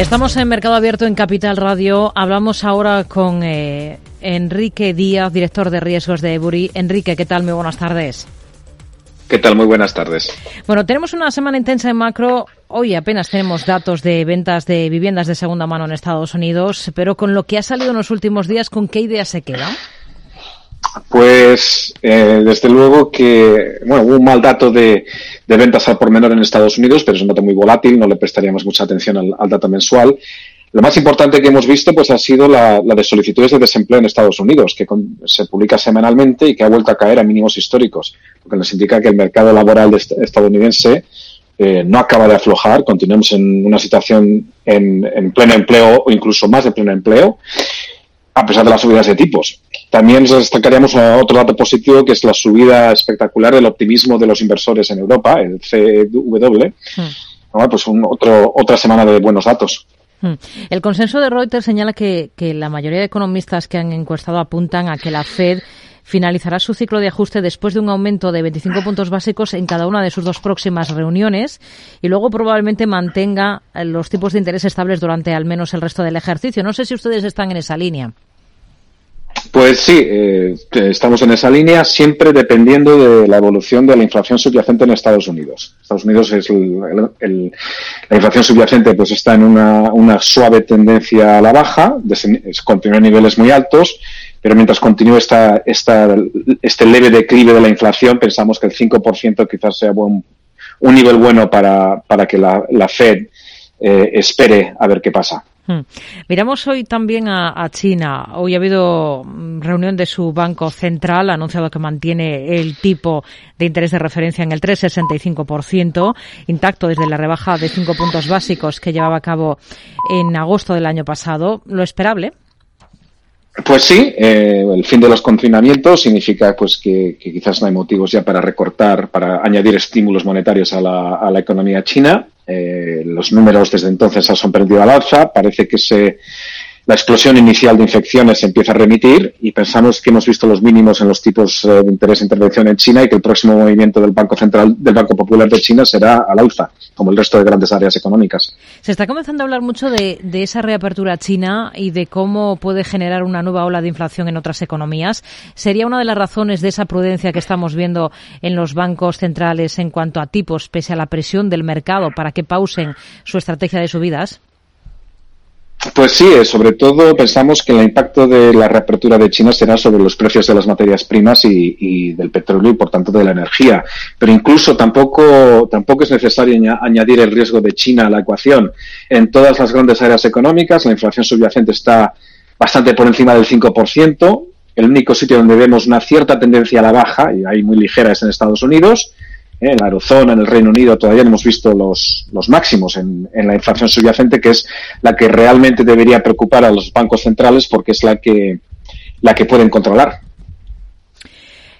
Estamos en Mercado Abierto en Capital Radio. Hablamos ahora con eh, Enrique Díaz, director de riesgos de Ebury. Enrique, ¿qué tal? Muy buenas tardes. ¿Qué tal? Muy buenas tardes. Bueno, tenemos una semana intensa en macro. Hoy apenas tenemos datos de ventas de viviendas de segunda mano en Estados Unidos, pero con lo que ha salido en los últimos días, ¿con qué idea se queda? Pues eh, desde luego que, bueno, hubo un mal dato de, ventas al por menor en Estados Unidos, pero es un dato muy volátil, no le prestaríamos mucha atención al, dato mensual. Lo más importante que hemos visto pues ha sido la, de solicitudes de desempleo en Estados Unidos, que se publica semanalmente y que ha vuelto a caer a mínimos históricos, lo que nos indica que el mercado laboral estadounidense eh, no acaba de aflojar, continuamos en una situación en pleno empleo o incluso más de pleno empleo a pesar de las subidas de tipos. También destacaríamos otro dato positivo, que es la subida espectacular del optimismo de los inversores en Europa, el CW. Hmm. Pues otro, otra semana de buenos datos. Hmm. El consenso de Reuters señala que, que la mayoría de economistas que han encuestado apuntan a que la Fed finalizará su ciclo de ajuste después de un aumento de 25 puntos básicos en cada una de sus dos próximas reuniones y luego probablemente mantenga los tipos de interés estables durante al menos el resto del ejercicio. No sé si ustedes están en esa línea. Pues sí, eh, estamos en esa línea, siempre dependiendo de la evolución de la inflación subyacente en Estados Unidos. Estados Unidos es el, la inflación subyacente, pues está en una, suave tendencia a la baja, continúa en niveles muy altos pero mientras continúe esta, esta, este leve declive de la inflación, pensamos que el 5% quizás sea un nivel bueno para, para que la, la Fed eh, espere a ver qué pasa. Hmm. Miramos hoy también a, China. Hoy ha habido mm, reunión de su Banco Central, ha anunciado que mantiene el tipo de interés de referencia en el 3,65%, intacto desde la rebaja de cinco puntos básicos que llevaba a cabo en agosto del año pasado. ¿Lo esperable? Pues sí, eh, el fin de los confinamientos significa pues que, quizás no hay motivos ya para recortar, para añadir estímulos monetarios a la, a la economía china. Eh, los números desde entonces han sorprendido al alza. Parece que se la explosión inicial de infecciones empieza a remitir y pensamos que hemos visto los mínimos en los tipos eh, de interés de intervención en China y que el próximo movimiento del Banco Central, del Banco Popular de China será al alza, como el resto de grandes áreas económicas. Se está comenzando a hablar mucho de, esa reapertura china y de cómo puede generar una nueva ola de inflación en otras economías. ¿Sería una de las razones de esa prudencia que estamos viendo en los bancos centrales en cuanto a tipos, pese a la presión del mercado para que pausen su estrategia de subidas? Pues sí, eh, sobre todo pensamos que el impacto de la reapertura de China será sobre los precios de las materias primas y, del petróleo y por tanto de la energía. Pero incluso tampoco, tampoco es necesario añadir el riesgo de China a la ecuación. En todas las grandes áreas económicas la inflación subyacente está bastante por encima del 5%. El único sitio donde vemos una cierta tendencia a la baja, y ahí muy ligera, es en Estados Unidos en la eurozona, en el Reino Unido, todavía no hemos visto los, los máximos en, en, la inflación subyacente, que es la que realmente debería preocupar a los bancos centrales porque es la que, la que pueden controlar.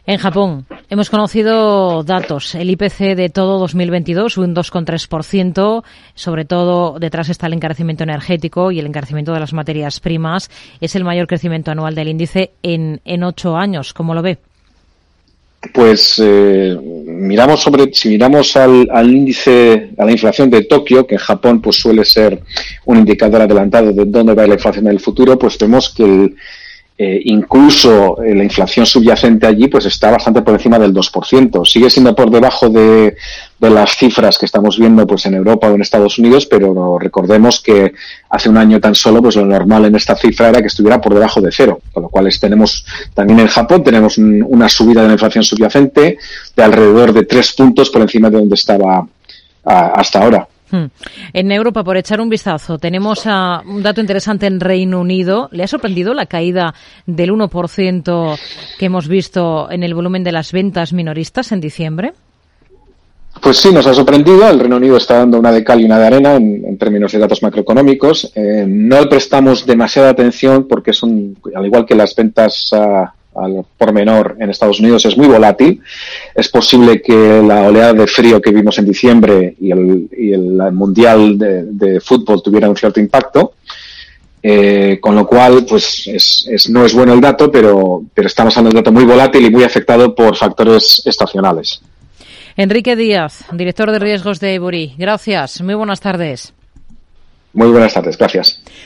En Japón hemos conocido datos. El IPC de todo 2022, un 2,3%. Sobre todo detrás está el encarecimiento energético y el encarecimiento de las materias primas. Es el mayor crecimiento anual del índice en, en ocho años. ¿Cómo lo ve? Pues eh, miramos sobre, si miramos al, al, índice, a la inflación de Tokio, que en Japón pues suele ser un indicador adelantado de dónde va la inflación en el futuro, pues vemos que el, eh, incluso eh, la inflación subyacente allí pues está bastante por encima del 2%. Sigue siendo por debajo de, las cifras que estamos viendo pues en Europa o en Estados Unidos, pero recordemos que hace un año tan solo pues lo normal en esta cifra era que estuviera por debajo de cero, con lo cual tenemos también en Japón tenemos una subida de la inflación subyacente de alrededor de tres puntos por encima de donde estaba hasta ahora. Hmm. En Europa, por echar un vistazo, tenemos un dato interesante en Reino Unido. ¿Le ha sorprendido la caída del 1% que hemos visto en el volumen de las ventas minoristas en diciembre? Pues sí, nos ha sorprendido. El Reino Unido está dando una de cal y una de arena en, términos de datos macroeconómicos. Eh, no le prestamos demasiada atención porque son, al igual que las ventas al por menor en Estados Unidos es muy volátil. Es posible que la oleada de frío que vimos en diciembre y el, y el Mundial de, Fútbol tuviera un cierto impacto. Eh, con lo cual, pues es, no es bueno el dato, pero, pero estamos hablando de un dato muy volátil y muy afectado por factores estacionales. Enrique Díaz, director de riesgos de Ebury. Gracias. Muy buenas tardes. Muy buenas tardes, gracias.